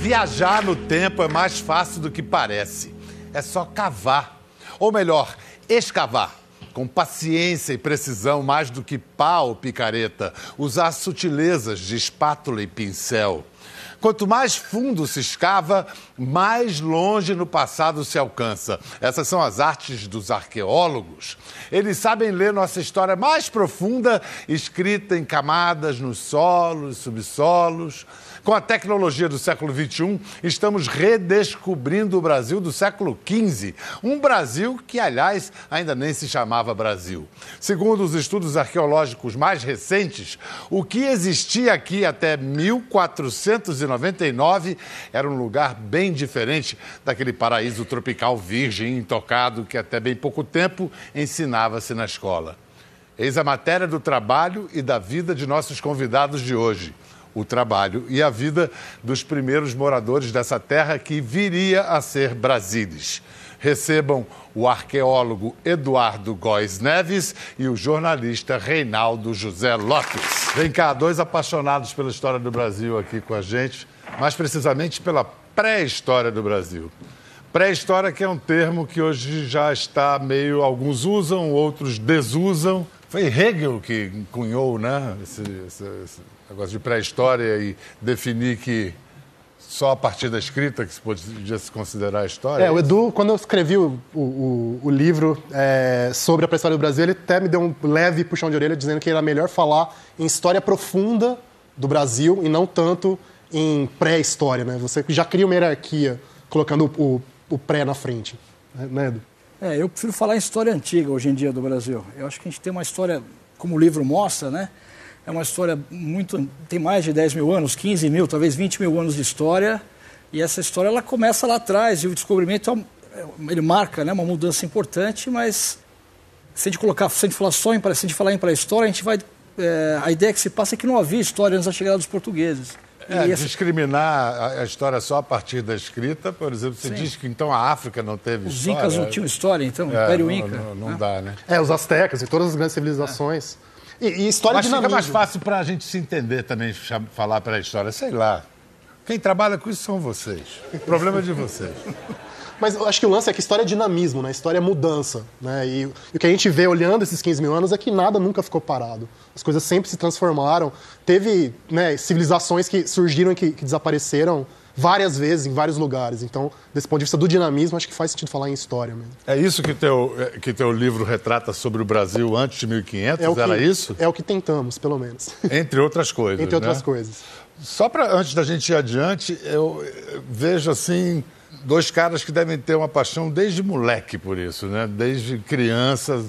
Viajar no tempo é mais fácil do que parece. É só cavar. Ou melhor, escavar. Com paciência e precisão, mais do que pau picareta. Usar sutilezas de espátula e pincel. Quanto mais fundo se escava, mais longe no passado se alcança. Essas são as artes dos arqueólogos. Eles sabem ler nossa história mais profunda, escrita em camadas nos solos, subsolos. Com a tecnologia do século XXI, estamos redescobrindo o Brasil do século XV. Um Brasil que, aliás, ainda nem se chamava Brasil. Segundo os estudos arqueológicos mais recentes, o que existia aqui até 1499 era um lugar bem diferente daquele paraíso tropical virgem intocado que até bem pouco tempo ensinava-se na escola. Eis a matéria do trabalho e da vida de nossos convidados de hoje o trabalho e a vida dos primeiros moradores dessa terra que viria a ser Brasília. Recebam o arqueólogo Eduardo Góes Neves e o jornalista Reinaldo José Lopes. Vem cá, dois apaixonados pela história do Brasil aqui com a gente, mais precisamente pela pré-história do Brasil. Pré-história que é um termo que hoje já está meio. alguns usam, outros desusam. Foi Hegel que cunhou né, esse, esse, esse negócio de pré-história e definir que só a partir da escrita que se podia se considerar a história? É, o Edu, quando eu escrevi o, o, o livro é, sobre a pré-história do Brasil, ele até me deu um leve puxão de orelha dizendo que era melhor falar em história profunda do Brasil e não tanto em pré-história, né? Você já cria uma hierarquia colocando o, o pré na frente, né, Edu? É, eu prefiro falar em história antiga hoje em dia do Brasil. Eu acho que a gente tem uma história, como o livro mostra, né? É uma história muito. tem mais de 10 mil anos, 15 mil, talvez 20 mil anos de história. E essa história ela começa lá atrás e o descobrimento é ele marca né, uma mudança importante, mas se a gente colocar, se a gente falar só em, se a gente falar em pré-história, a gente vai. É, a ideia que se passa é que não havia história antes da chegada dos portugueses. É, essa... discriminar a história só a partir da escrita, por exemplo, você Sim. diz que então a África não teve os história. Os Incas não tinham história, então, é, Império não, Inca. Não, não né? dá, né? É, os astecas e todas as grandes civilizações. É. E, e história Mas fica mais fácil para a gente se entender também, falar para a história. Sei lá. Quem trabalha com isso são vocês. O problema é de vocês. Mas eu acho que o lance é que história é dinamismo, né? História é mudança. Né? E, e, o que a gente vê olhando esses 15 mil anos é que nada nunca ficou parado. As coisas sempre se transformaram. Teve né, civilizações que surgiram e que, que desapareceram várias vezes em vários lugares. Então, desse ponto de vista do dinamismo, acho que faz sentido falar em história mesmo. É isso que teu, é, que teu livro retrata sobre o Brasil antes de 1500? É que, Era isso? É o que tentamos, pelo menos. Entre outras coisas. Entre outras né? coisas. Só para antes da gente ir adiante, eu vejo assim dois caras que devem ter uma paixão desde moleque por isso, né? Desde criança,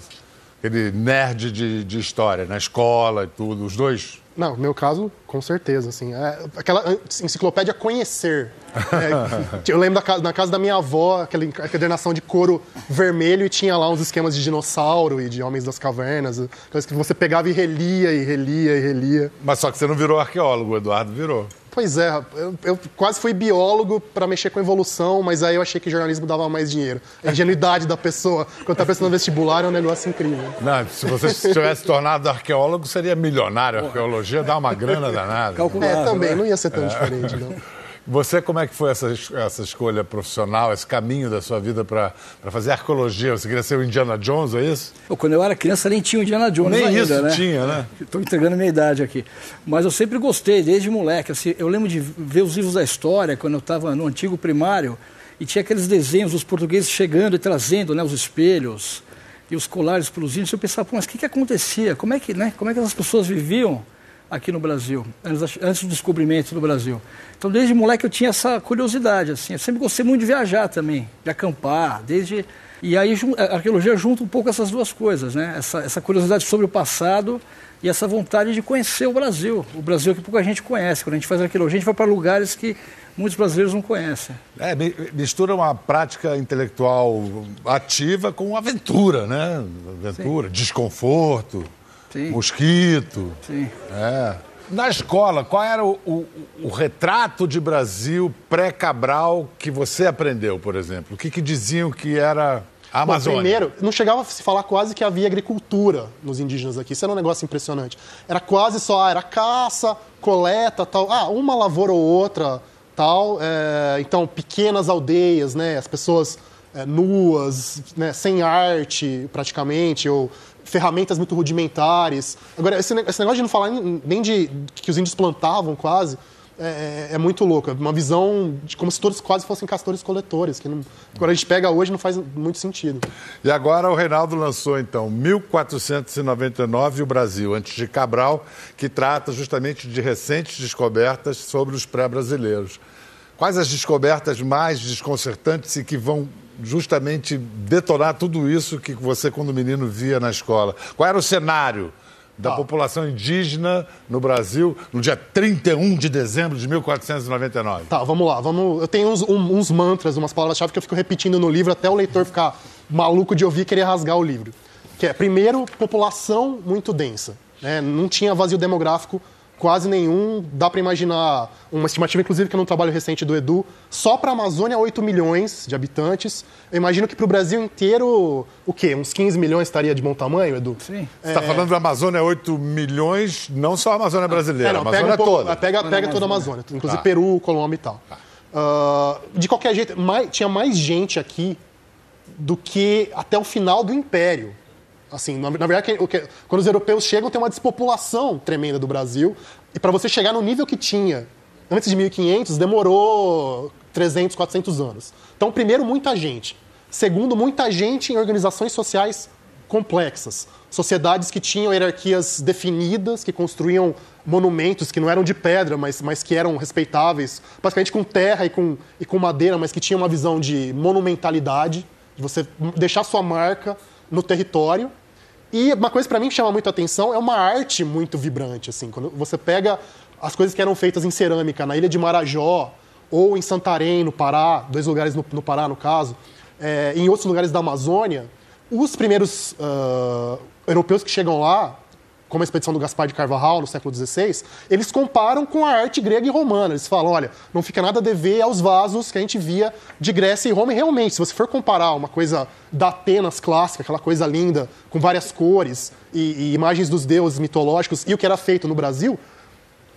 aquele nerd de, de história, na escola e tudo. Os dois não, no meu caso, com certeza. Assim, é, aquela enciclopédia conhecer. É, eu lembro da casa, na casa da minha avó, aquela encadernação de couro vermelho e tinha lá uns esquemas de dinossauro e de homens das cavernas. Coisas que você pegava e relia, e relia, e relia. Mas só que você não virou arqueólogo, o Eduardo virou. Pois é, eu, eu quase fui biólogo para mexer com evolução, mas aí eu achei que jornalismo dava mais dinheiro. A ingenuidade da pessoa, quando está pensando no vestibular, é um negócio incrível. Não, se você tivesse tornado arqueólogo, seria milionário. A arqueologia dá uma grana danada. É, também, né? não ia ser tão é. diferente, não. Você, como é que foi essa, essa escolha profissional, esse caminho da sua vida para fazer arqueologia? Você queria ser o Indiana Jones, é isso? quando eu era criança nem tinha o Indiana Jones nem ainda, isso né? tinha, né? Estou entregando a minha idade aqui. Mas eu sempre gostei, desde moleque. Assim, eu lembro de ver os livros da história, quando eu estava no antigo primário, e tinha aqueles desenhos dos portugueses chegando e trazendo né, os espelhos e os colares para os índios. Eu pensava, mas o que, que acontecia? Como é que, né, como é que as pessoas viviam? Aqui no Brasil, antes, antes do descobrimento do Brasil. Então, desde moleque eu tinha essa curiosidade, assim. Eu sempre gostei muito de viajar também, de acampar, desde... E aí a arqueologia junta um pouco essas duas coisas, né? Essa, essa curiosidade sobre o passado e essa vontade de conhecer o Brasil. O Brasil que pouca gente conhece. Quando a gente faz arqueologia, a gente vai para lugares que muitos brasileiros não conhecem. É, mistura uma prática intelectual ativa com aventura, né? Aventura, Sim. desconforto. Sim. mosquito. Sim. É. Na escola, qual era o, o, o retrato de Brasil pré-Cabral que você aprendeu, por exemplo? O que, que diziam que era a Amazônia? Bom, primeiro, não chegava a se falar quase que havia agricultura nos indígenas aqui. Isso era um negócio impressionante. Era quase só, ah, era caça, coleta, tal. Ah, uma lavoura ou outra tal. É, então, pequenas aldeias, né? As pessoas é, nuas, né? sem arte, praticamente, ou ferramentas muito rudimentares. Agora, esse, esse negócio de não falar nem de que os índios plantavam quase, é, é, é, muito louco. É uma visão de como se todos quase fossem castores-coletores, que não, quando a gente pega hoje não faz muito sentido. E agora o Reinaldo lançou, então, 1499 o Brasil, antes de Cabral, que trata justamente de recentes descobertas sobre os pré-brasileiros. Quais as descobertas mais desconcertantes e que vão justamente detonar tudo isso que você, quando menino, via na escola? Qual era o cenário? da tá. população indígena no Brasil no dia 31 de dezembro de 1499. Tá, vamos lá. Vamos... Eu tenho uns, um, uns mantras, umas palavras-chave que eu fico repetindo no livro até o leitor ficar maluco de ouvir e querer rasgar o livro. Que é, primeiro, população muito densa. Né? Não tinha vazio demográfico quase nenhum. Dá para imaginar uma estimativa, inclusive, que é num trabalho recente do Edu, só para a Amazônia 8 milhões de habitantes. Eu imagino que para o Brasil inteiro, o quê? Uns 15 milhões estaria de bom tamanho, Edu? Sim. Você está é... falando da Amazônia 8 milhões, não só a Amazônia brasileira, é, não, a Amazônia pega um pouco, toda. Pega, pega toda a Amazônia, inclusive tá. Peru, Colômbia e tal. Tá. Uh, de qualquer jeito, mais, tinha mais gente aqui do que até o final do Império. Assim, na, na verdade, quando os europeus chegam, tem uma despopulação tremenda do Brasil. E para você chegar no nível que tinha antes de 1500, demorou 300, 400 anos. Então, primeiro, muita gente. Segundo, muita gente em organizações sociais complexas. Sociedades que tinham hierarquias definidas, que construíam monumentos que não eram de pedra, mas, mas que eram respeitáveis, basicamente com terra e com, e com madeira, mas que tinham uma visão de monumentalidade, de você deixar sua marca no território. E uma coisa para mim que chama muito atenção é uma arte muito vibrante, assim, quando você pega as coisas que eram feitas em cerâmica na ilha de Marajó ou em Santarém, no Pará, dois lugares no, no Pará, no caso, é, em outros lugares da Amazônia, os primeiros uh, europeus que chegam lá como a expedição do Gaspar de Carvajal no século XVI, eles comparam com a arte grega e romana. Eles falam, olha, não fica nada a dever aos vasos que a gente via de Grécia e Roma. E realmente, se você for comparar uma coisa da Atenas clássica, aquela coisa linda, com várias cores e, e imagens dos deuses mitológicos, e o que era feito no Brasil,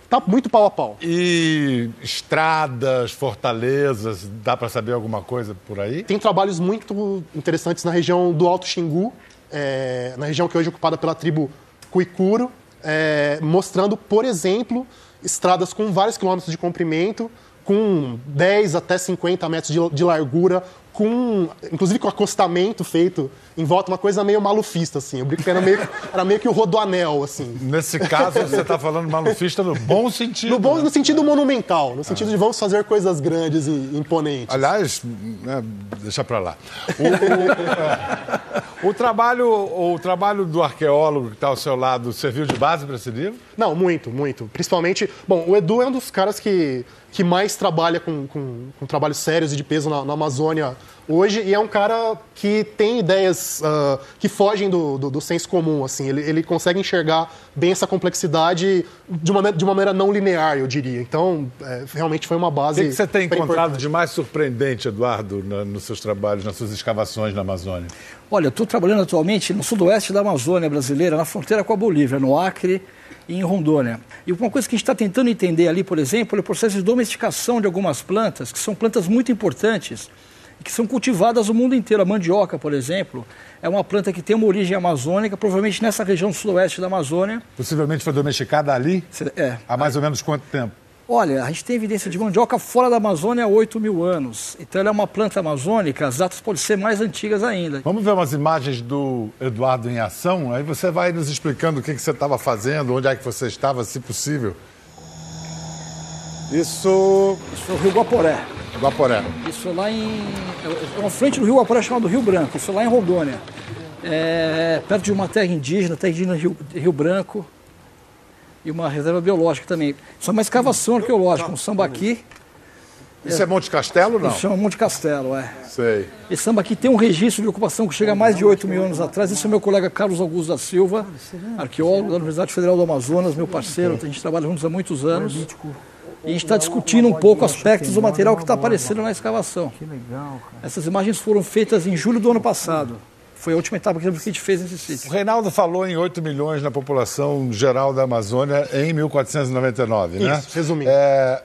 tá muito pau a pau. E estradas, fortalezas, dá para saber alguma coisa por aí? Tem trabalhos muito interessantes na região do Alto Xingu, é, na região que hoje é ocupada pela tribo Cuicuro, é, mostrando, por exemplo, estradas com vários quilômetros de comprimento, com 10 até 50 metros de, de largura, com, inclusive com acostamento feito em volta, uma coisa meio malufista, assim. Eu brinco que era meio, era meio que o rodoanel, assim. Nesse caso, você está falando malufista no bom sentido. No, bom, né? no sentido monumental, no sentido ah. de vamos fazer coisas grandes e imponentes. Aliás, né, deixa para lá. O, o, o, trabalho, o trabalho do arqueólogo que está ao seu lado serviu de base para esse livro? Não, muito, muito. Principalmente, bom, o Edu é um dos caras que, que mais trabalha com, com, com trabalhos sérios e de peso na, na Amazônia hoje e é um cara que tem ideias uh, que fogem do, do, do, senso comum, assim. Ele, ele consegue enxergar bem essa complexidade de uma, de uma maneira não linear, eu diria. Então, é, realmente foi uma base. O que, que você tem encontrado importante. de mais surpreendente, Eduardo, na, nos seus trabalhos, nas suas escavações na Amazônia? Olha, eu estou trabalhando atualmente no sudoeste da Amazônia brasileira, na fronteira com a Bolívia, no Acre e em Rondônia. E uma coisa que a gente está tentando entender ali, por exemplo, é o processo de domesticação de algumas plantas, que são plantas muito importantes que são cultivadas no mundo inteiro. A mandioca, por exemplo, é uma planta que tem uma origem amazônica, provavelmente nessa região sudoeste da Amazônia. Possivelmente foi domesticada ali? É. Há mais ou menos quanto tempo? Olha, a gente tem evidência de mandioca fora da Amazônia há 8 mil anos. Então ela é uma planta amazônica, as datas podem ser mais antigas ainda. Vamos ver umas imagens do Eduardo em ação? Aí você vai nos explicando o que, que você estava fazendo, onde é que você estava, se possível. Isso. Isso é o Rio Guaporé. Guaporé. Isso lá em. É uma frente do Rio Guaporé chamado Rio Branco, isso lá em Rondônia. É, perto de uma terra indígena, terra indígena Rio, Rio Branco. E uma reserva biológica também. Isso é uma escavação arqueológica, um sambaqui. Isso é Monte Castelo, não? Isso chama Monte Castelo, é. Sei. Esse sambaqui tem um registro de ocupação que chega a mais de 8 mil anos atrás. Esse é meu colega Carlos Augusto da Silva, arqueólogo da Universidade Federal do Amazonas, meu parceiro. A gente trabalha juntos há muitos anos. E a gente está discutindo um pouco aspectos do material que está aparecendo na escavação. Que legal, cara. Essas imagens foram feitas em julho do ano passado. Foi a última etapa que a gente fez nesse sítio. O Reinaldo falou em 8 milhões na população geral da Amazônia em 1499, né? Isso, resumindo. É,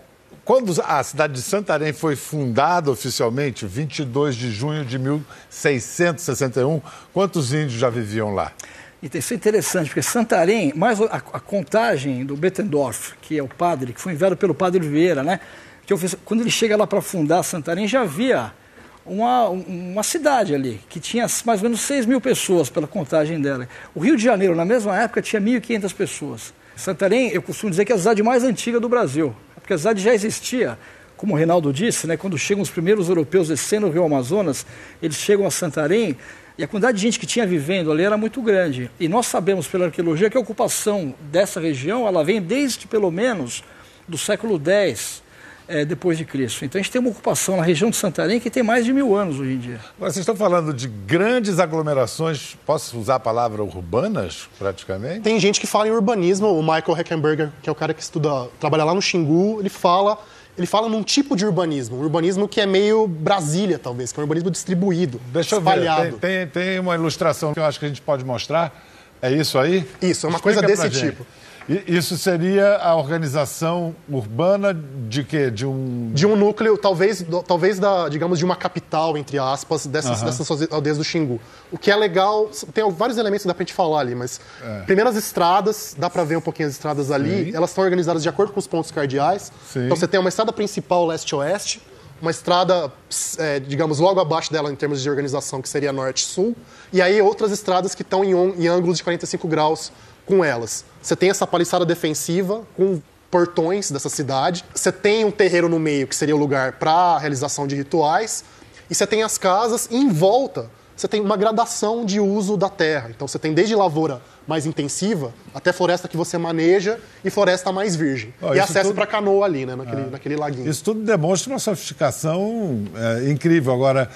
quando a cidade de Santarém foi fundada oficialmente, 22 de junho de 1661, quantos índios já viviam lá? Isso é interessante, porque Santarém, mais a, a, contagem do Bettendorf, que é o padre, que foi enviado pelo padre Vieira, né? Que fiz, quando ele chega lá para fundar Santarém, já havia uma, uma cidade ali, que tinha mais ou menos 6 mil pessoas pela contagem dela. O Rio de Janeiro, na mesma época, tinha 1.500 pessoas. Santarém, eu costumo dizer que é a cidade mais antiga do Brasil, porque a cidade já existia, como o Reinaldo disse, né, quando chegam os primeiros europeus descendo o Rio Amazonas, eles chegam a Santarém e a quantidade de gente que tinha vivendo ali era muito grande. E nós sabemos pela arqueologia que a ocupação dessa região ela vem desde pelo menos do século X é, depois de Cristo. Então a gente tem uma ocupação na região de Santarém que tem mais de mil anos hoje em dia. Agora, vocês estão falando de grandes aglomerações, posso usar a palavra urbanas, praticamente? Tem gente que fala em urbanismo, o Michael Heckenberger, que é o cara que estuda, trabalha lá no Xingu, ele fala ele fala num tipo de urbanismo, um urbanismo que é meio Brasília, talvez, que é um urbanismo distribuído, Deixa espalhado. eu ver, tem, tem, tem, uma ilustração que eu acho que a gente pode mostrar. É isso aí? Isso, é uma Explica coisa desse tipo. Isso seria a organização urbana de quê? De um... De um núcleo, talvez, talvez da, digamos, de uma capital, entre aspas, dessas, uhum. dessas aldeias do Xingu. O que é legal, tem vários elementos que dá pra gente falar ali, mas é. primeiro as estradas, dá pra ver um pouquinho as estradas ali, Sim. elas estão organizadas de acordo com os pontos cardeais. Sim. Então você tem uma estrada principal leste-oeste, uma estrada, é, digamos, logo abaixo dela em termos de organização, que seria norte-sul, e aí outras estradas que estão em, em ângulos de 45 graus com elas. Você tem essa paliçada defensiva com portões dessa cidade. Você tem um terreiro no meio, que seria o lugar para a realização de rituais. E você tem as casas e em volta você tem uma gradação de uso da terra. Então você tem desde lavoura mais intensiva até floresta que você maneja e floresta mais virgem. Oh, e acesso tudo... para canoa ali, né, naquele, é. naquele laguinho. Isso tudo demonstra uma sofisticação é, incrível. Agora,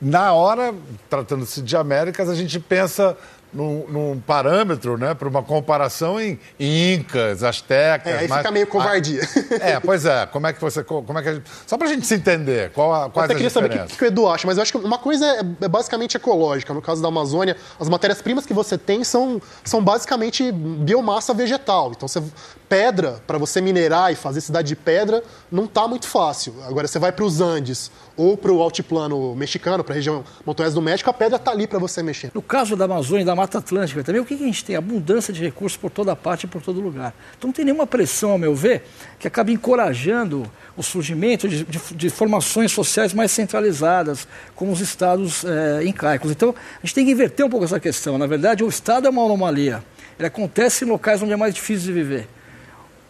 na hora, tratando-se de Américas, a gente pensa num, num parâmetro, né, para uma comparação em, em incas, astecas. É, aí mas, fica meio covardia. A, é, pois é. Como é que você, como é que gente, só para a gente se entender, qual a, quais eu até queria saber o que, que, o Edu acha, mas eu acho que uma coisa é, é basicamente ecológica. No caso da Amazônia, as matérias primas que você tem são, são basicamente biomassa vegetal. Então você pedra para você minerar e fazer cidade de pedra não está muito fácil. Agora você vai para os Andes ou para o altiplano mexicano, para a região montanhosa do México, a pedra está ali para você mexer. No caso da Amazônia e da Mata Atlântica também, o que, que a gente tem? Abundância de recursos por toda parte e por todo lugar. Então não tem nenhuma pressão, ao meu ver, que acabe encorajando o surgimento de, de, de formações sociais mais centralizadas, como os estados é, incaicos. Então a gente tem que inverter um pouco essa questão. Na verdade, o estado é uma anomalia. Ele acontece em locais onde é mais difícil de viver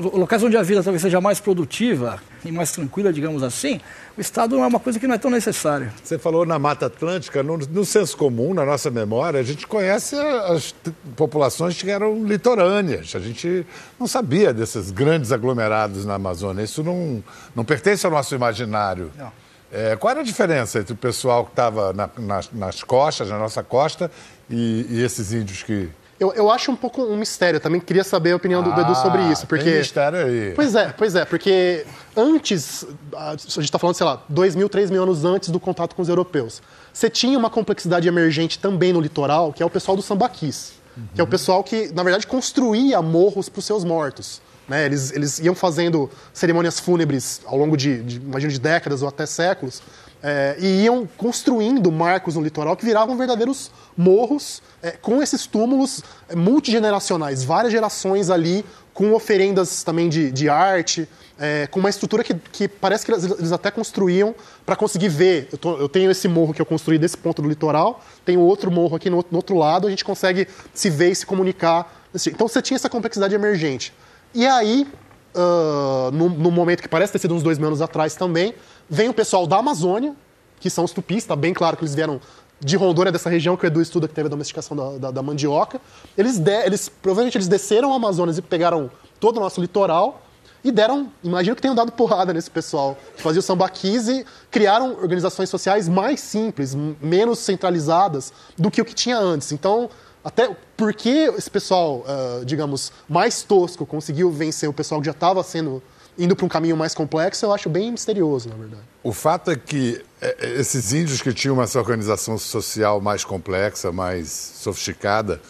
locais onde a vida talvez seja mais produtiva e mais tranquila, digamos assim, o Estado é uma coisa que não é tão necessária. Você falou na Mata Atlântica, no, no senso comum, na nossa memória, a gente conhece as populações que eram litorâneas. A gente não sabia desses grandes aglomerados na Amazônia. Isso não, não pertence ao nosso imaginário. Não. É, qual era a diferença entre o pessoal que estava na, nas, nas costas, na nossa costa, e, e esses índios que eu, eu acho um pouco um mistério. Eu também queria saber a opinião do, ah, Edu sobre isso. Porque... Tem mistério aí. Pois é, pois é, porque antes, a gente está falando, sei lá, dois mil, três mil anos antes do contato com os europeus, você tinha uma complexidade emergente também no litoral, que é o pessoal do sambaquis. Uhum. Que é o pessoal que, na verdade, construía morros para os seus mortos. Né? Eles, eles iam fazendo cerimônias fúnebres ao longo de, de imagino, de décadas ou até séculos, é, e iam construindo marcos no litoral que viravam verdadeiros morros é, com esses túmulos é, multigeneracionais, várias gerações ali, com oferendas também de, de arte, é, com uma estrutura que, que, parece que eles até construíam para conseguir ver. Eu, tô, eu, tenho esse morro que eu construí desse ponto do litoral, tenho outro morro aqui no, no outro lado, a gente consegue se ver e se comunicar. Então você tinha essa complexidade emergente. E aí, uh, no, no momento que parece ter sido uns dois mil anos atrás também, Vem o pessoal da Amazônia, que são os tupis, está bem claro que eles vieram de Rondônia, dessa região que o Edu estuda, que teve a domesticação da, da, da mandioca. Eles, de, eles, provavelmente, eles desceram o Amazonas e pegaram todo o nosso litoral e deram, imagino que tenham dado porrada nesse pessoal que fazia o e criaram organizações sociais mais simples, menos centralizadas do que o que tinha antes. Então, até porque esse pessoal, uh, digamos, mais tosco conseguiu vencer o pessoal que já estava sendo indo para um caminho mais complexo, eu acho bem misterioso, na verdade. O fato é que é, é, esses índios que tinham essa organização social mais complexa, mais sofisticada,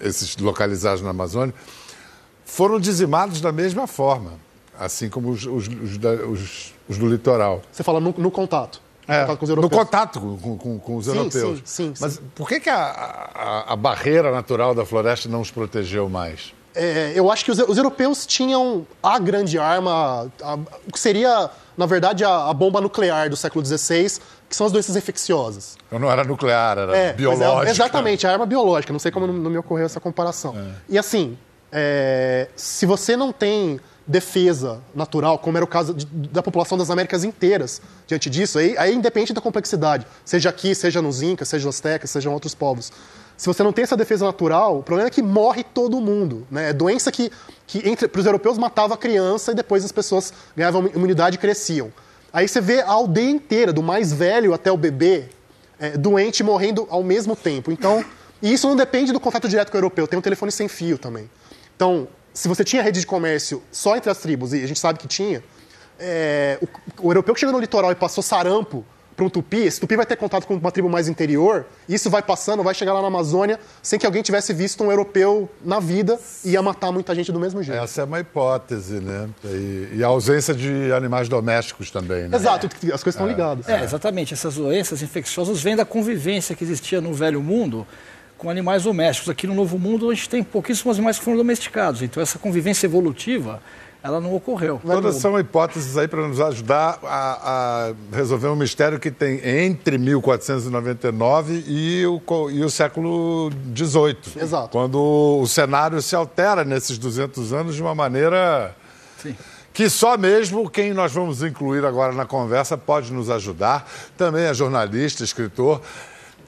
esses localizados na Amazônia, foram dizimados da mesma forma. assim como os, os, os, os, do litoral. Você fala no, no contato. É, no contato com, com, com os sim, europeus. Sim, sim, Mas por que, que a, a, a, barreira natural da floresta não os protegeu mais? É, eu acho que os, os, europeus tinham a grande arma, o que seria, na verdade, a, a, bomba nuclear do século XVI, que são as doenças infecciosas. Então não era nuclear, era é, é biológica. É, exatamente, a arma biológica. Não sei como não, não me ocorreu essa comparação. É. E assim, é, se você não tem defesa natural, como era o caso de, da população das Américas inteiras diante disso, aí, aí independente da complexidade, seja aqui, seja nos Incas, seja nos Aztecas, sejam outros povos. Se você não tem essa defesa natural, o problema é que morre todo mundo. Né? É doença que, que para os europeus matava a criança e depois as pessoas ganhavam imunidade e cresciam. Aí você vê a aldeia inteira, do mais velho até o bebê, é, doente morrendo ao mesmo tempo. Então, e isso não depende do contato direto com o europeu, tem um telefone sem fio também. Então, se você tinha rede de comércio só entre as tribos, e a gente sabe que tinha, é, o, o, europeu que chegou no litoral e passou sarampo para um tupi, esse tupi vai ter contato com uma tribo mais interior, isso vai passando, vai chegar lá na Amazônia, sem que alguém tivesse visto um europeu na vida e ia matar muita gente do mesmo jeito. Essa é uma hipótese, né? E, e a ausência de animais domésticos também, né? Exato, as coisas estão é. ligadas. É, exatamente. Essas doenças infecciosas vêm da convivência que existia no Velho Mundo com animais domésticos. Aqui no Novo Mundo a gente tem pouquíssimos animais que foram domesticados. Então essa convivência evolutiva ela não ocorreu. Todas são hipóteses aí para nos ajudar a, a, resolver um mistério que tem entre 1499 e o, e o século XVIII. Exato. Quando o cenário se altera nesses 200 anos de uma maneira... Sim que só mesmo quem nós vamos incluir agora na conversa pode nos ajudar. Também é jornalista, escritor,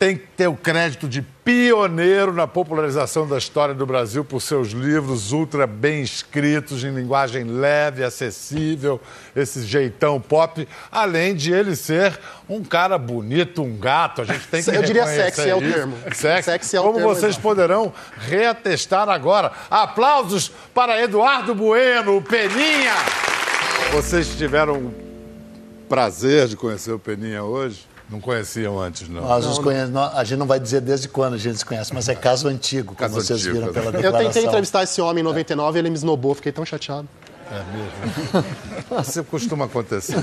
tem que ter o crédito de pioneiro na popularização da história do Brasil por seus livros ultra bem escritos, em linguagem leve, acessível, esse jeitão pop, além de ele ser um cara bonito, um gato. A gente tem que Eu diria sexy é o termo. Sexy, sexy é o Como termo vocês exato. poderão reatestar agora. Aplausos para Eduardo Bueno, o Peninha. Vocês tiveram o prazer de conhecer o Peninha hoje? Não conheciam antes, não. Nós não, conhece, a gente não vai dizer desde quando a gente se conhece, mas é caso antigo, caso como vocês antigo, viram pela declaração. Eu tentei entrevistar esse homem em 99 e ele me esnobou, fiquei tão chateado. É mesmo? Isso costuma acontecer.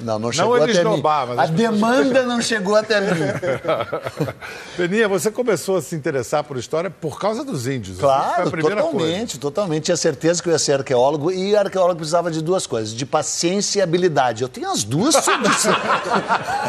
Não, não chegou não até mim. Mas a demanda não chegou até mim. Peninha, você começou a se interessar por história por causa dos índios. Claro, totalmente, coisa. totalmente. Tinha certeza que eu ia ser arqueólogo e arqueólogo precisava de duas coisas, de paciência e habilidade. Eu tenho as duas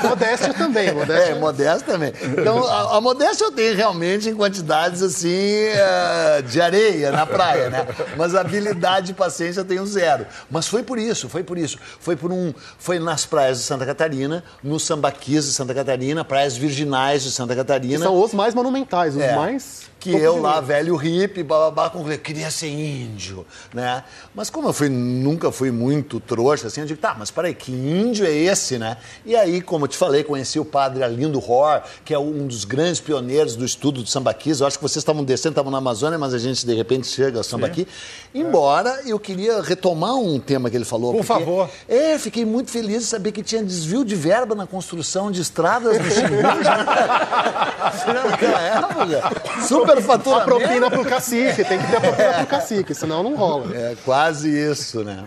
modéstia também, modéstia. É, modéstia também. Então, a, a, modéstia eu tenho realmente em quantidades assim uh, de areia na praia, né? Mas a habilidade paciência eu tenho zero. Mas foi por isso, foi por isso. Foi por um. Foi nas praias de Santa Catarina, nos sambaquis de Santa Catarina, praias virginais de Santa Catarina. Que são os mais monumentais, os é. mais que eu lá, velho hippie, bababá, concluí, queria ser índio, né? Mas como eu fui, nunca fui muito trouxa, assim, eu digo, tá, mas peraí, que índio é esse, né? E aí, como eu te falei, conheci o padre Alindo Ror, que é um dos grandes pioneiros do estudo do sambaquis. Eu acho que vocês estavam descendo, estavam na Amazônia, mas a gente, de repente, chega ao sambaqui. Embora eu queria retomar um tema que ele falou. Por favor. É, fiquei muito feliz de saber que tinha desvio de verba na construção de estradas no Xingu. Naquela época. Super superfaturamento. A propina pro cacique, tem que ter a propina pro cacique, senão não rola. É quase isso, né?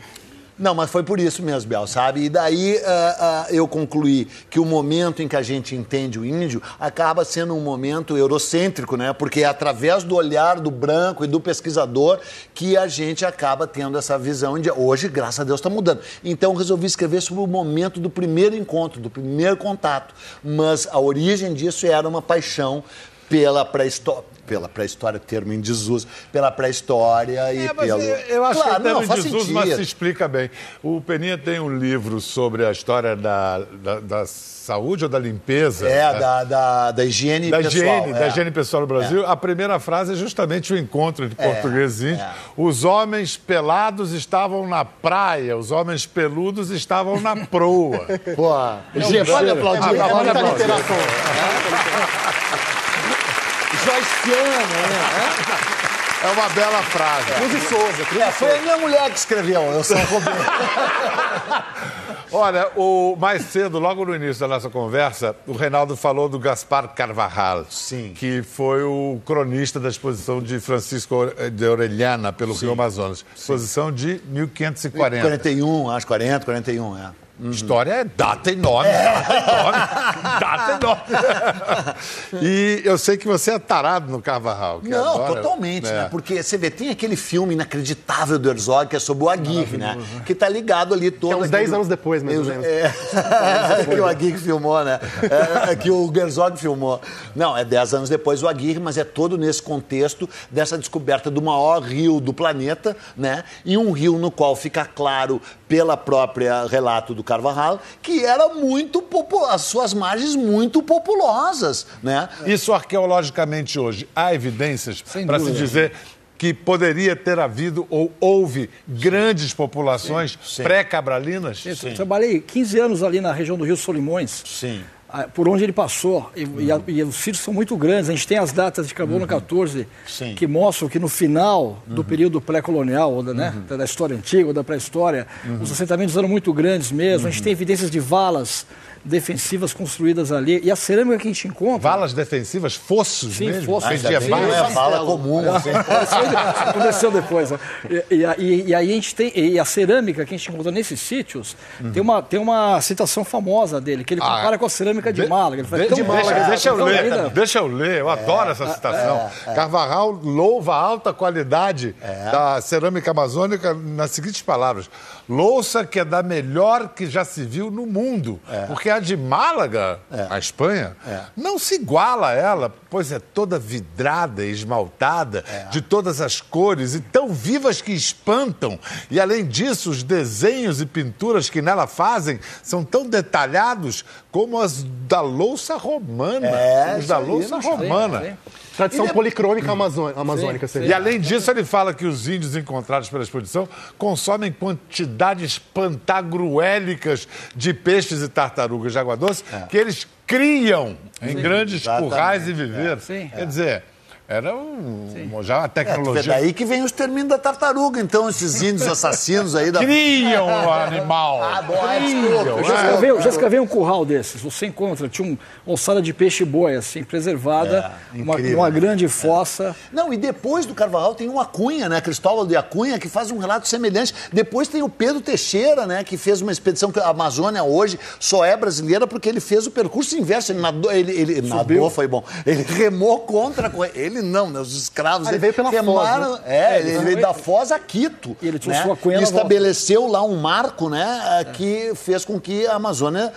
Não, mas foi por isso mesmo, Bel, sabe? E daí uh, uh, eu concluí que o momento em que a gente entende o índio acaba sendo um momento eurocêntrico, né? Porque é através do olhar do branco e do pesquisador que a gente acaba tendo essa visão. Índia. Hoje, graças a Deus, está mudando. Então resolvi escrever sobre o momento do primeiro encontro, do primeiro contato. Mas a origem disso era uma paixão pela pré-história pela pré-história, termo em desuso, pela pré-história e é, pelo... Eu acho claro, que não, em desuso, sentido. mas se explica bem. O Peninha tem um livro sobre a história da, da, da saúde ou da limpeza? É, né? da, da, da, higiene da pessoal. Higiene, é. Da higiene pessoal no Brasil. É. A primeira frase é justamente o encontro entre é, portugueses e índios. É. Os homens pelados estavam na praia, os homens peludos estavam na proa. Pô, gente, pode aplaudir. Ah, pode aplaudir. Joyciano, né? É uma bela frase. Cruz e Souza, Cruz É, foi Souza. a minha mulher que escreveu, eu só roubei. Olha, o, mais cedo, logo no início da nossa conversa, o Reinaldo falou do Gaspar Carvajal. Sim. Que foi o cronista da exposição de Francisco de Orellana pelo Rio Amazonas. Exposição de 1540. 41, acho 40, 41, é. História é data enorme, data enorme, data enorme. e eu sei que você é tarado no Carvajal. que Não, adora- totalmente, é. né? Porque você vê, tem aquele filme inacreditável do Herzog, que é sobre o Aguirre, né? Que tá ligado ali todo. Que é uns aquele- 10 anos depois, mais ou Eu- menos. É, que o Aguirre filmou, né? É, é que o Herzog filmou. Não, é 10 anos depois o Aguirre, mas é todo nesse contexto dessa descoberta do maior rio do planeta, né? E um rio no qual fica claro pela própria relato do Carvajal que era muito popular, as suas margens muito populosas, né? Isso arqueologicamente hoje, há evidências para se dizer que poderia ter havido ou houve grandes populações sim. pré-cabralinas? Eu trabalhei 15 anos ali na região do Rio Solimões. Sim. Ah, Por onde ele passou. E, e a- e os sítios são muito grandes. A gente tem as datas de carbono 14 Sim. que mostram que no final do período pré-colonial, ou da, né, da- da história antiga, ou da pré-história, os assentamentos eram muito grandes mesmo. A gente tem evidências de valas defensivas construídas ali. E a cerâmica que a gente encontra. Valas defensivas, fossos Sim, mesmo? fossos. Sim, Não valas? é bala comum, assim. Isso aconteceu depois. né? E, e, e- aí a gente tem. E a cerâmica que a gente encontra nesses sítios tem, uma, tem uma citação famosa dele, que ele Ah, compara com a cerâmica de De- Málaga. Ele fala, de- "Tão deixa, Málaga, deixa eu tão ler, linda." deixa eu ler, eu adoro essa citação. Carvajal louva a alta qualidade da cerâmica amazônica nas seguintes palavras: louça que é da melhor que já se viu no mundo. Porque a de Málaga, a Espanha, não se iguala a ela, pois é toda vidrada e esmaltada, de todas as cores e tão vivas que espantam. E além disso, os desenhos e pinturas que nela fazem são tão detalhados como as da louça romana. É, os da louça romana. Sim, sim. Tradição policrônica amazônica, amazônica seria. E além disso, ele fala que os índios encontrados pela exposição consomem quantidades pantagruélicas de peixes e tartarugas de água doce que eles criam em grandes exatamente, currais e viveiros. Sim. Quer dizer, era um, já uma É, tecnologia. daí que vem o extermínio da tartaruga, então, esses índios assassinos aí da. Criam o animal. Ah, bom, ah, Criam, Eu já é. escavei, eu já escavei um curral desses. Você encontra, tinha um, uma ossada de peixe boi, assim, preservada, É, uma, uma grande fossa. Não, e depois do Carvajal tem o Acunha, né? Cristóvão de Acunha, que faz um relato semelhante. Depois tem o Pedro Teixeira, né? Que fez uma expedição que a Amazônia hoje só é brasileira porque ele fez o percurso inverso. Ele nadou, ele, ele nadou, foi bom. Ele remou contra a corrente. Ele não, né? Os escravos. Ah, ele veio pela remaram, Foz, né? É, ele veio da Foz a Quito. E ele trouxe né? E na volta. estabeleceu lá um marco, né? eh, Que fez com que a Amazônia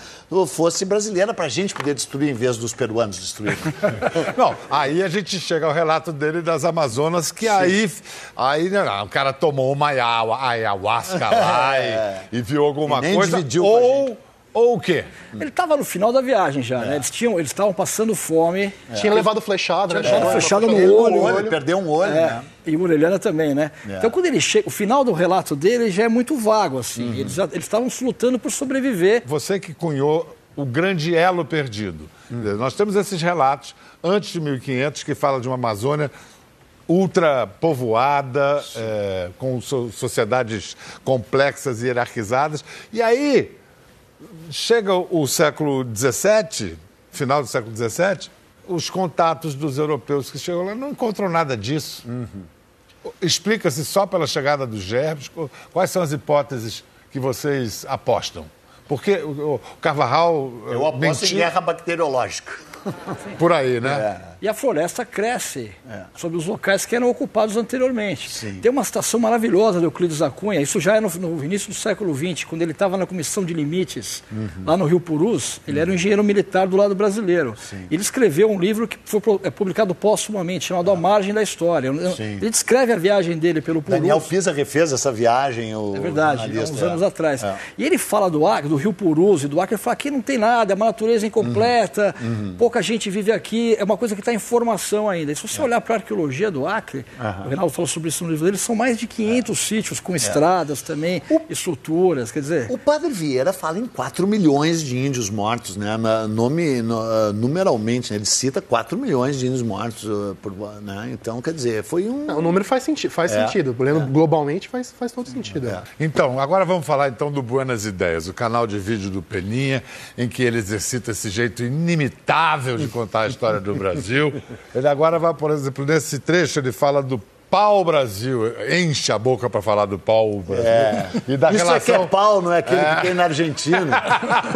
fosse brasileira pra gente poder destruir em vez dos peruanos destruírem. Não, aí a gente chega ao relato dele das Amazonas, que aí, aí né, o cara tomou uma ayahu- ayahuasca lá e, e viu alguma E nem coisa. a Ou, ou o quê? Ele estava no final da viagem já, né? Eles tinham, eles estavam passando fome. Tinha levado flechada, né? levado flechada no Ele- olho. Olho, perdeu um olho, É, né? e o Orelhana também, né? Então, quando ele chega, o final do relato dele já é muito vago, assim. Eles já- eles estavam lutando por sobreviver. Você que cunhou o grande elo perdido. Nós temos esses relatos antes de 1500 que fala de uma Amazônia ultra povoada, é, com so- sociedades complexas e hierarquizadas. E aí chega o século XVII, final do século XVII, os contatos dos europeus que chegam lá não encontram nada disso. Explica-se só pela chegada dos germes. Quais são as hipóteses que vocês apostam? Porque o Carvajal eh, Eu aposto em mentiu guerra bacteriológica. por aí, né? E a floresta cresce sobre os locais que eram ocupados anteriormente. Sim. Tem uma citação maravilhosa de Euclides da Cunha, isso já é no, no início do século XX, quando ele estava na Comissão de Limites, lá no Rio Purus, ele era um engenheiro militar do lado brasileiro. Ele escreveu um livro que foi é, publicado póstumamente, chamado A Margem da História. Sim. Ele descreve a viagem dele pelo Purus. Daniel Pisa refez essa viagem, o É verdade, há uns anos é. atrás. É. E ele fala do Acre, do Rio Purus e do Acre fala que não tem nada, é uma natureza incompleta, uhum. pouca gente vive aqui, é uma coisa que está em formação ainda. E se você é. olhar para a arqueologia do Acre, uhum. o Reinaldo falou sobre isso no livro dele, são mais de 500 é. sítios com é. estradas também, o, estruturas, quer dizer... O Padre Vieira fala em 4 milhões de índios mortos, né? Nome, no, uh, numeralmente, né? ele cita 4 milhões de índios mortos, uh, por, né? Então, quer dizer, foi um... o número faz, senti faz é. sentido, olhando globalmente faz, faz todo sentido. Então, agora vamos falar então do Buenas Ideias, o canal de vídeo do Peninha, em que ele exercita esse jeito inimitável de contar a história do Brasil. Ele agora vai, por exemplo, nesse trecho, ele fala do pau Brasil. Enche a boca para falar do pau Brasil. É. E da Isso relação... é que é pau, não é aquele é. que tem na Argentina.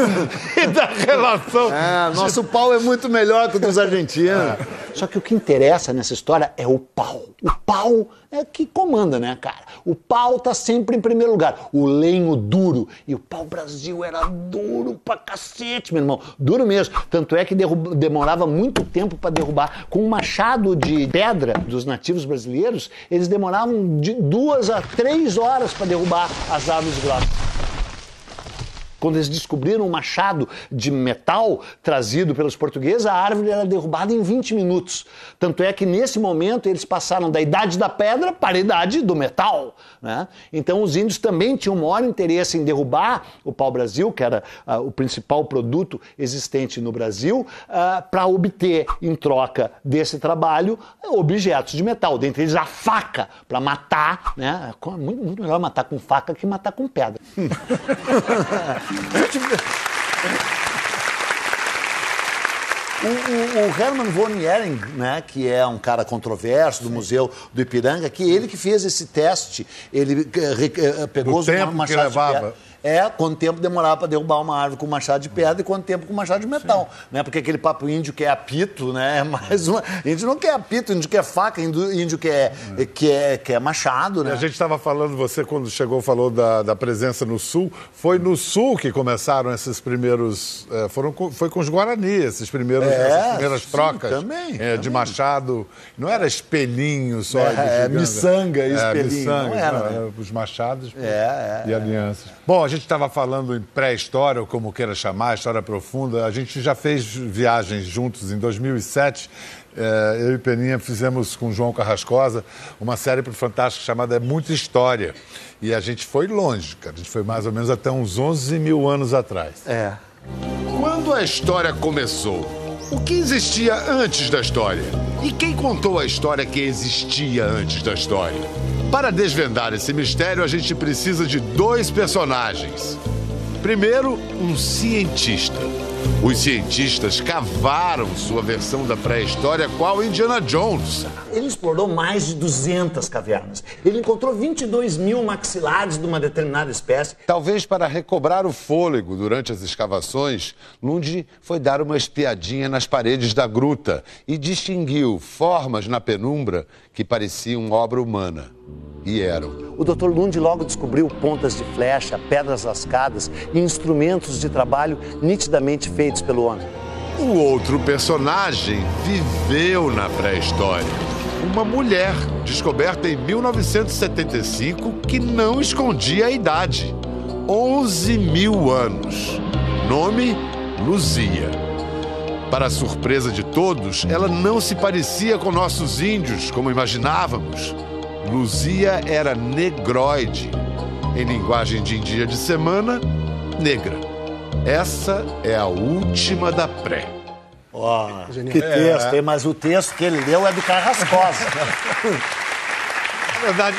e da relação. É, nosso pau é muito melhor que o dos argentinos. É. Só que o que interessa nessa história é o pau. O pau é que comanda, né, cara? O pau tá sempre em primeiro lugar. O lenho duro. E o pau Brasil era duro pra cacete, meu irmão. Duro mesmo. Tanto é que demorava muito tempo para derrubar. Com um machado de pedra dos nativos brasileiros, eles demoravam de duas a três horas para derrubar as árvores grossas. Quando eles descobriram um machado de metal trazido pelos portugueses, a árvore era derrubada em 20 minutos. Tanto é que nesse momento eles passaram da idade da pedra para a idade do metal. Né? Então os índios também tinham maior interesse em derrubar o pau-brasil, que era uh, o principal produto existente no Brasil, uh, para obter, em troca desse trabalho, objetos de metal. Dentre eles a faca, para matar. Né? É muito, muito melhor matar com faca que matar com pedra. O, o, o, Hermann von Ehring, né, que é um cara controverso do Sim. Museu do Ipiranga, que ele que fez esse teste, ele uh, pegou os machados que levava é quanto tempo demorava para derrubar uma árvore com machado de pedra e quanto tempo com machado de metal. Né? Porque aquele papo índio que é apito, né? É mais uma. Índio não quer apito, índio quer faca, índio quer, é. quer, quer machado, né? a gente estava falando, você quando chegou falou da, da presença no sul. Foi no sul que começaram esses primeiros. É, foram foi com os Guarani, esses primeiros, é, essas primeiras sim, trocas também, é, também. de machado. Não era espelhinho só. É, é miçanga e espelhinho. Miçanga, não era, não, né? Os machados e alianças. Bom, a gente estava falando em pré-história, ou como queira chamar, história profunda. A gente já fez viagens juntos em 2007. É, eu e Peninha fizemos com o João Carrascosa uma série para o Fantástico chamada É Muita História. E a gente foi longe, cara. A gente foi mais ou menos até uns 11 mil anos atrás. É. Quando a história começou, o que existia antes da história? E quem contou a história que existia antes da história? Para desvendar esse mistério, a gente precisa de dois personagens. Primeiro, um cientista. Os cientistas cavaram sua versão da pré-história qual Indiana Jones. Ele explorou mais de 200 cavernas. Ele encontrou 22 mil maxilares de uma determinada espécie. Talvez para recobrar o fôlego durante as escavações, Lund foi dar uma espiadinha nas paredes da gruta e distinguiu formas na penumbra que pareciam obra humana. E eram. O Dr. Lund logo descobriu pontas de flecha, pedras lascadas e instrumentos de trabalho nitidamente feitos pelo homem. O outro personagem viveu na pré-história. Uma mulher descoberta em 1975 que não escondia a idade. 11 mil anos. Nome: Luzia. Para a surpresa de todos, ela não se parecia com nossos índios, como imaginávamos. Luzia era negroide. Em linguagem de dia de semana, negra. Essa é a última da pré. Oh, que texto, é. Mas o texto que ele leu é do Carrascosa. Na verdade,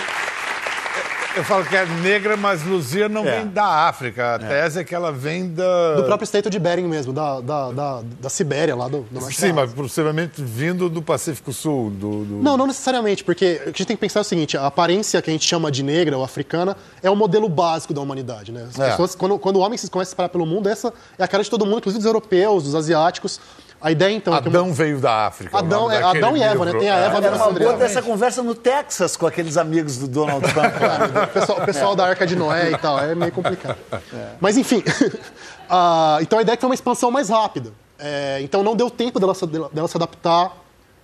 eu falo que é negra, mas Luzia não é. vem da África. A é. tese é que ela vem da... Do próprio estreito de Bering mesmo, da, da, da, da Sibéria, lá do, do norte Sim, mas possivelmente vindo do Pacífico Sul. Do, do... Não, não necessariamente, porque a gente tem que pensar o seguinte, a aparência que a gente chama de negra ou africana é o modelo básico da humanidade. Né? As é. pessoas, quando, quando o homem se começa a separar pelo mundo, essa é a cara de todo mundo, inclusive dos europeus, dos asiáticos. A ideia, então... Adão é que... veio da África. Adão, é, Adão e Eva, né? Tem a Eva é, Era uma boa dessa conversa no Texas com aqueles amigos do Donald Trump. o pessoal, o pessoal é. da Arca de Noé e tal, é meio complicado. É. Mas, enfim, uh, então a ideia é que foi uma expansão mais rápida. É, então não deu tempo dela, dela se adaptar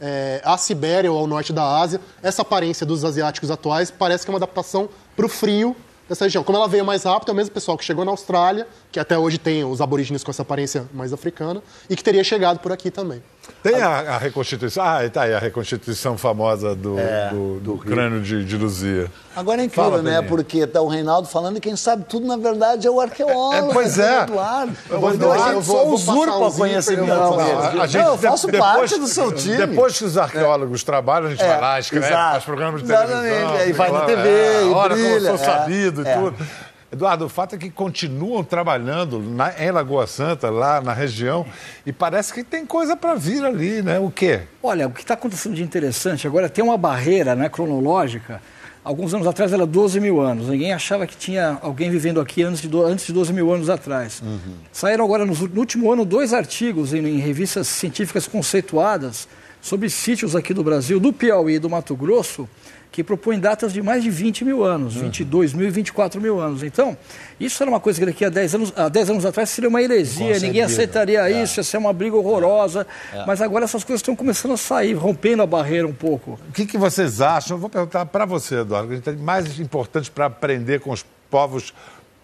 é, à Sibéria ou ao norte da Ásia. Essa aparência dos asiáticos atuais parece que é uma adaptação para o frio dessa região. Como ela veio mais rápido, é o mesmo pessoal que chegou na Austrália, que até hoje tem os aborígenes com essa aparência mais africana, e que teria chegado por aqui também. Tem a, a reconstituição. Ah, tá aí a reconstituição famosa do, É, do, do do crânio de, de Luzia. Agora é incrível, Fala, né? Peninha. Porque tá o Reinaldo falando e quem sabe tudo, na verdade, é o arqueoólogo. É, pois né, é. Eduardo. Pois não, a gente eu vou- usurpa um o conhecimento eu falar. A gente, não, eu faço depois- parte do seu time. Depois que os arqueólogos trabalham, a gente É, vai lá, escreve, exato. faz programas de Exatamente, televisão. aí vai na TV, é, e Olha como eu brilha, sou é, sabido é. e tudo. Eduardo, o fato é que continuam trabalhando na- em Lagoa Santa, lá na região, e parece que tem coisa para vir ali, né? O quê? Olha, o que está acontecendo de interessante agora tem uma barreira né, cronológica. Alguns anos atrás era 12 mil anos. Ninguém achava que tinha alguém vivendo aqui antes de, do- antes de 12 mil anos atrás. Saíram agora, nos- no, último ano, dois artigos em, em revistas científicas conceituadas sobre sítios aqui do Brasil, do Piauí e do Mato Grosso, que propõem datas de mais de 20 mil anos, 22 mil e 24 mil anos. Então, isso era uma coisa que daqui a 10 anos, há 10 anos atrás seria uma heresia, ninguém aceitaria isso, ia ser uma briga horrorosa. Mas agora essas coisas estão começando a sair, rompendo a barreira um pouco. O que, que vocês acham? Eu vou perguntar para você, Eduardo, o que é mais importante para aprender com os povos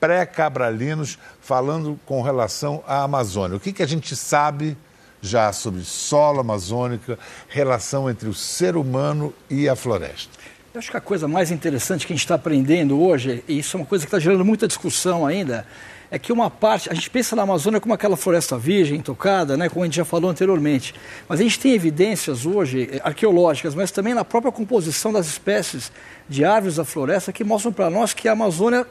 pré-cabralinos, falando com relação à Amazônia. O que, que a gente sabe já sobre solo amazônica, relação entre o ser humano e a floresta? Eu acho que a coisa mais interessante que a gente está aprendendo hoje, e isso é uma coisa que está gerando muita discussão ainda, é que uma parte, a gente pensa na Amazônia como aquela floresta virgem, intocada, né, como a gente já falou anteriormente, mas a gente tem evidências hoje, eh, arqueológicas, mas também na própria composição das espécies de árvores da floresta, que mostram para nós que a Amazônia,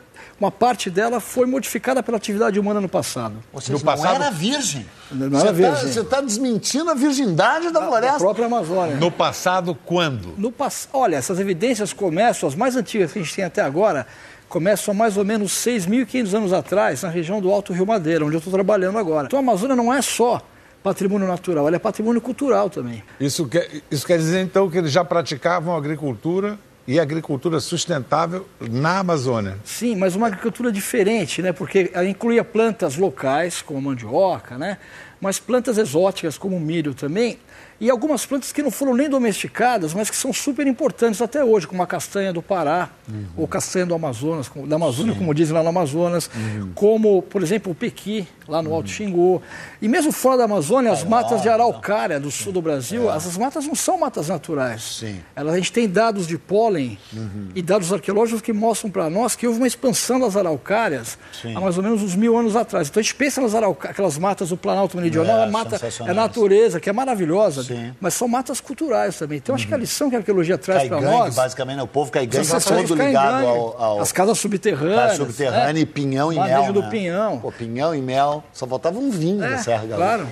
uma parte dela foi modificada pela atividade humana no passado. Ou seja, No não passado- era virgem. Não Você era tá- virgem. Você está desmentindo a virgindade da A floresta. própria Amazônia. No passado, quando? No pass... Olha, essas evidências começam, as mais antigas que a gente tem até agora, começam há mais ou menos 6.500 anos atrás, na região do Alto Rio Madeira, onde eu estou trabalhando agora. Então a Amazônia não é só patrimônio natural, ela é patrimônio cultural também. Isso quer, isso quer dizer, então, que eles já praticavam agricultura e agricultura sustentável na Amazônia. Sim, mas uma agricultura diferente, né? Porque ela incluía plantas locais, como a mandioca, né? Mas plantas exóticas, como o milho também. E algumas plantas que não foram nem domesticadas, mas que são super importantes até hoje, como a castanha do Pará, ou castanha do Amazonas, da Amazônia, como dizem lá no Amazonas, como, por exemplo, o pequi, lá no Alto Xingu. E mesmo fora da Amazônia, as matas de araucária do sul do Brasil, essas matas não são matas naturais. Sim. Elas, a gente tem dados de pólen e dados arqueológicos que mostram para nós que houve uma expansão das araucárias há mais ou menos uns mil anos atrás. Então a gente pensa nas araucárias, aquelas matas do Planalto Meridional, É, a mata é natureza, que é maravilhosa, Sim. mas são matas culturais também. Então acho que a lição que a arqueologia traz para nós. basicamente, o povo caigangue está todo ligado ao, ao As casas subterrâneas. Casa subterrânea né? e pinhão e mel. do né? pinhão. Pô, pinhão e mel. Só faltava um vinho É, Serra Gaúcha. claro.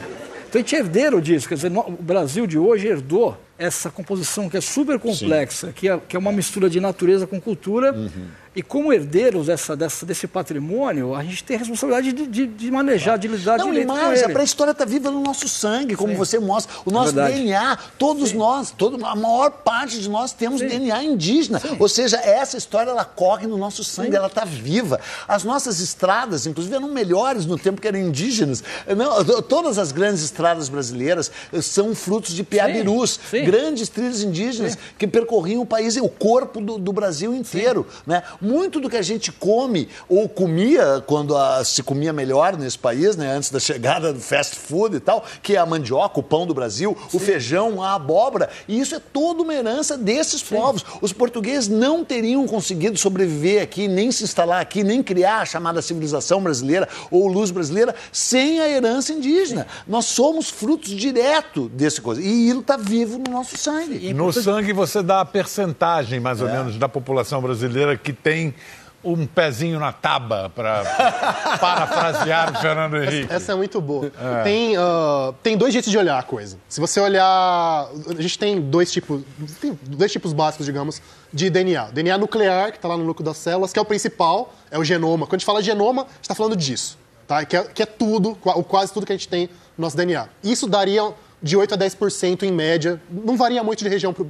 Então a gente é herdeiro disso, quer dizer, o Brasil de hoje herdou essa composição que é super complexa, que é, que é uma mistura de natureza com cultura. Uhum. E como herdeiros dessa, dessa- desse patrimônio, a gente tem a responsabilidade de, de- de manejar, de lidar Não, direito com mais, a ele. pré-história está viva no nosso sangue, como Sim. você mostra. O nosso. DNA, todos nós, todo, a maior parte de nós temos Sim. DNA indígena. Ou seja, essa história ela corre no nosso sangue, ela está viva. As nossas estradas, inclusive, eram melhores no tempo que eram indígenas. Não, to- todas as grandes estradas brasileiras eh, são frutos de piabirus, Sim. grandes trilhas indígenas que percorriam o país, o corpo do, do Brasil inteiro. Né? Muito do que a gente come ou comia quando a- se comia melhor nesse país, né? antes da chegada do fast food e tal, que é a mandioca, o pão do Brasil, o feijão, a abóbora. E isso é toda uma herança desses povos. Os portugueses não teriam conseguido sobreviver aqui, nem se instalar aqui, nem criar a chamada civilização brasileira ou luz brasileira sem a herança indígena. Nós somos frutos direto desse coisa. E isso está vivo no nosso sangue. No sangue você dá a percentagem, mais ou É. menos, da população brasileira que tem um pezinho na taba, para parafrasear o Fernando Henrique. Essa é muito boa. Tem, ah, tem dois jeitos de olhar a coisa. Se você olhar. A gente tem dois tipos. Tem dois tipos básicos, digamos, de DNA. DNA nuclear, que está lá no núcleo das células, que é o principal, é o genoma. Quando a gente fala genoma, a gente está falando disso. Tá? Que, é, que é tudo, quase tudo que a gente tem no nosso DNA. Isso daria de 8 a 10% em média, não varia muito de região para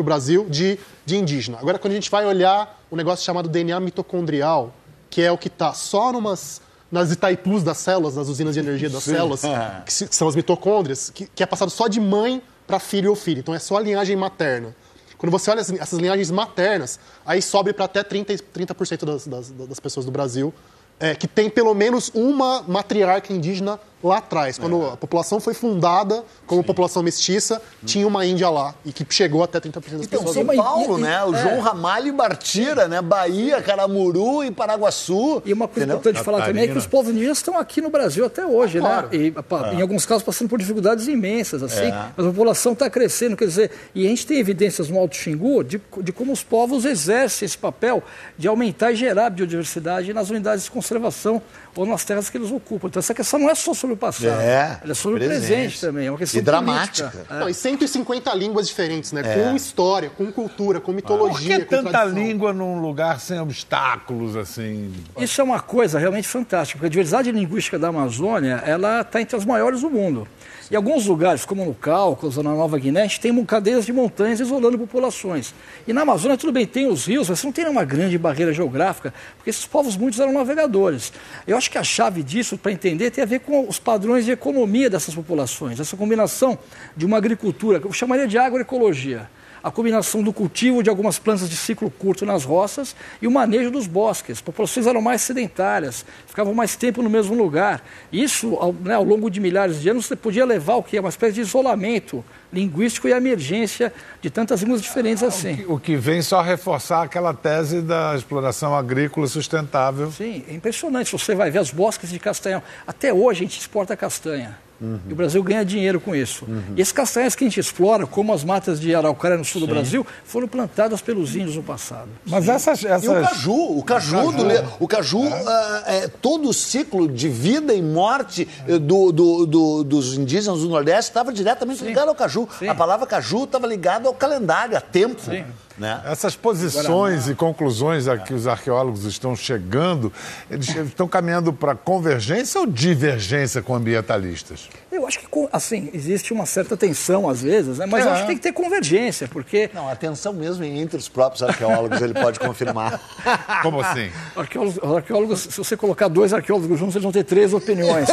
o Brasil, de, de indígena. Agora, quando a gente vai olhar o negócio chamado DNA mitocondrial, que é o que está só numas, nas Itaipus das células, nas usinas de energia das células, que, se- que são as mitocôndrias, que, que é passado só de mãe para filho ou filho. Então, é só a linhagem materna. Quando você olha essas linhagens maternas, aí sobe para até 30%, 30 das, das, das pessoas do Brasil é, que tem pelo menos uma matriarca indígena lá atrás. Quando é. a população foi fundada como Sim. população mestiça, tinha uma Índia lá e que chegou até 30% das então, pessoas. São Paulo, e, né? O é. João Ramalho e Bartira, né? Bahia, Caramuru e Paraguaçu. E uma coisa entendeu? importante de falar também é que os povos indígenas estão aqui no Brasil até hoje, ah, né? Claro. E, é. Em alguns casos passando por dificuldades imensas, assim. É. Mas a população está crescendo, quer dizer, e a gente tem evidências no Alto Xingu de, de como os povos exercem esse papel de aumentar e gerar biodiversidade nas unidades de conservação ou nas terras que eles ocupam. Então essa questão não é só sobre o passado, é, ela é sobre presente. o presente também, é uma questão e dramática. É. Não, e 150 línguas diferentes, né? É. Com história, com cultura, com mitologia. Por que tanta tradição? língua num lugar sem obstáculos, assim? Isso é uma coisa realmente fantástica, porque a diversidade linguística da Amazônia, ela está entre as maiores do mundo. Em alguns lugares, como no Cáucaso, ou na Nova Guiné, a gente tem cadeias de montanhas isolando populações. E na Amazônia, tudo bem, tem os rios, mas você não tem uma grande barreira geográfica, porque esses povos muitos eram navegadores. Eu acho que a chave disso, para entender, tem a ver com os padrões de economia dessas populações, essa combinação de uma agricultura, que eu chamaria de agroecologia a combinação do cultivo de algumas plantas de ciclo curto nas roças e o manejo dos bosques. As populações eram mais sedentárias, ficavam mais tempo no mesmo lugar. Isso, ao, né, ao longo de milhares de anos, podia levar o que? Uma espécie de isolamento linguístico e emergência de tantas línguas diferentes assim. O que, o que, vem só reforçar aquela tese da exploração agrícola sustentável. Sim, é impressionante. Você vai ver os bosques de castanhão. Até hoje a gente exporta castanha. Uhum. E o Brasil ganha dinheiro com isso. Uhum. E esses castanhas que a gente explora, como as matas de araucária no sul Sim. do Brasil, foram plantadas pelos índios no passado. Mas essas, essas... E o caju, o caju, o caju, do, o caju é. Uh, é, todo o ciclo de vida e morte eh, do, do, do, dos indígenas do Nordeste estava diretamente Sim. ligado ao caju. Sim. A palavra caju estava ligada ao calendário, a tempo. Sim. Né? Essas posições e conclusões a que os arqueólogos estão chegando, eles estão caminhando para convergência ou divergência com ambientalistas? Eu acho que, assim, existe uma certa tensão às vezes, né? mas é. eu acho que tem que ter convergência, porque... Não, a tensão mesmo entre os próprios arqueólogos, ele pode confirmar. Como assim? Arqueólogos, arqueólogos, se você colocar dois arqueólogos juntos, eles vão ter três opiniões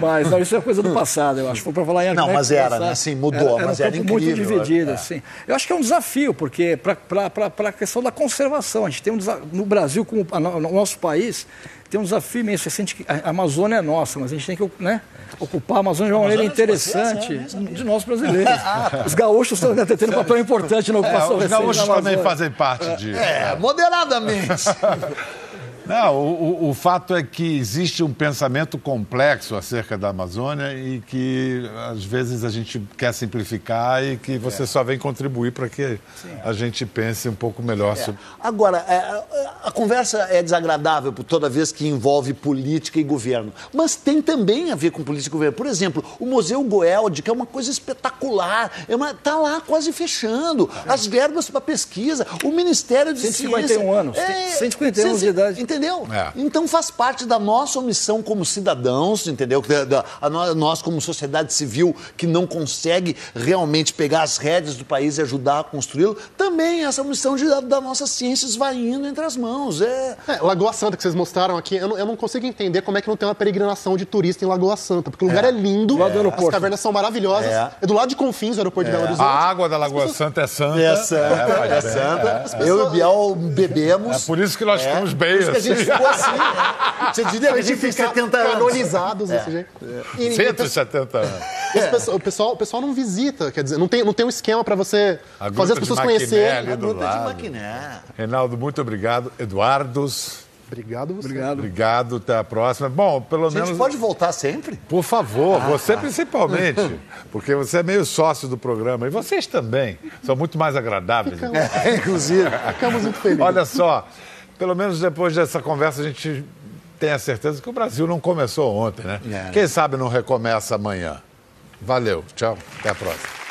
Mas não, isso é coisa do passado, eu acho. Foi para falar em Não, mas era, né? Assim, mudou, era, era mas um era incrível. muito dividido, é. assim. Eu acho que é um desafio, porque para a questão da conservação, a gente tem um desafio, no Brasil, como no nosso país, tem um desafio imenso. A Amazônia é nossa, mas a gente tem que né, ocupar a Amazônia de uma maneira interessante é de nós brasileiros. Os gaúchos estão tendo um papel importante na ocupação é, Os gaúchos também fazem parte disso. É, moderadamente. Não, o, o, fato é que existe um pensamento complexo acerca da Amazônia e que às vezes a gente quer simplificar e que você é. só vem contribuir para que Sim. a gente pense um pouco melhor é. sobre. Agora, é, a conversa é desagradável por toda vez que envolve política e governo, mas tem também a ver com política e governo. Por exemplo, o Museu Goeldi, que é uma coisa espetacular, é uma, tá lá quase fechando. É. As verbas para pesquisa, o Ministério de 151 Ciência, anos, é, 151 anos de idade entendeu? É. Então faz parte da nossa omissão como cidadãos, entendeu? Da, da, a nós como sociedade civil que não consegue realmente pegar as rédeas do país e ajudar a construí-lo, também essa omissão de, da nossa ciência vai indo entre as mãos. É... é... Lagoa Santa que vocês mostraram aqui, eu não, eu não, consigo entender como é que não tem uma peregrinação de turista em Lagoa Santa, porque o lugar é, é lindo, as cavernas são maravilhosas, é. é. do lado de Confins, o aeroporto de Belo Horizonte. A água da Lagoa pessoas... Santa é santa. É santa, é, santa. Pessoas... Eu e o Biel bebemos. É por isso que nós ficamos bem gente ficou assim, né? Você diria que a gente tem 70 anos. Canonizados desse é. jeito. É. 170 anos. É. O, pessoal, o pessoal não visita, quer dizer, não tem, não tem um esquema para você fazer as pessoas conhecerem. A gruta de Maquiné. Reinaldo, muito obrigado. Eduardos. Obrigado você. Obrigado. Obrigado, até a próxima. Bom, pelo menos. A gente pode voltar sempre? Por favor, ah, você tá. principalmente. Porque você é meio sócio do programa. E vocês também. São muito mais agradáveis. Ficamos, é, inclusive. Ficamos muito felizes. Olha só pelo menos depois dessa conversa, a gente tem a certeza que o Brasil não começou ontem, né? É. Quem sabe não recomeça amanhã. Valeu, tchau, até a próxima.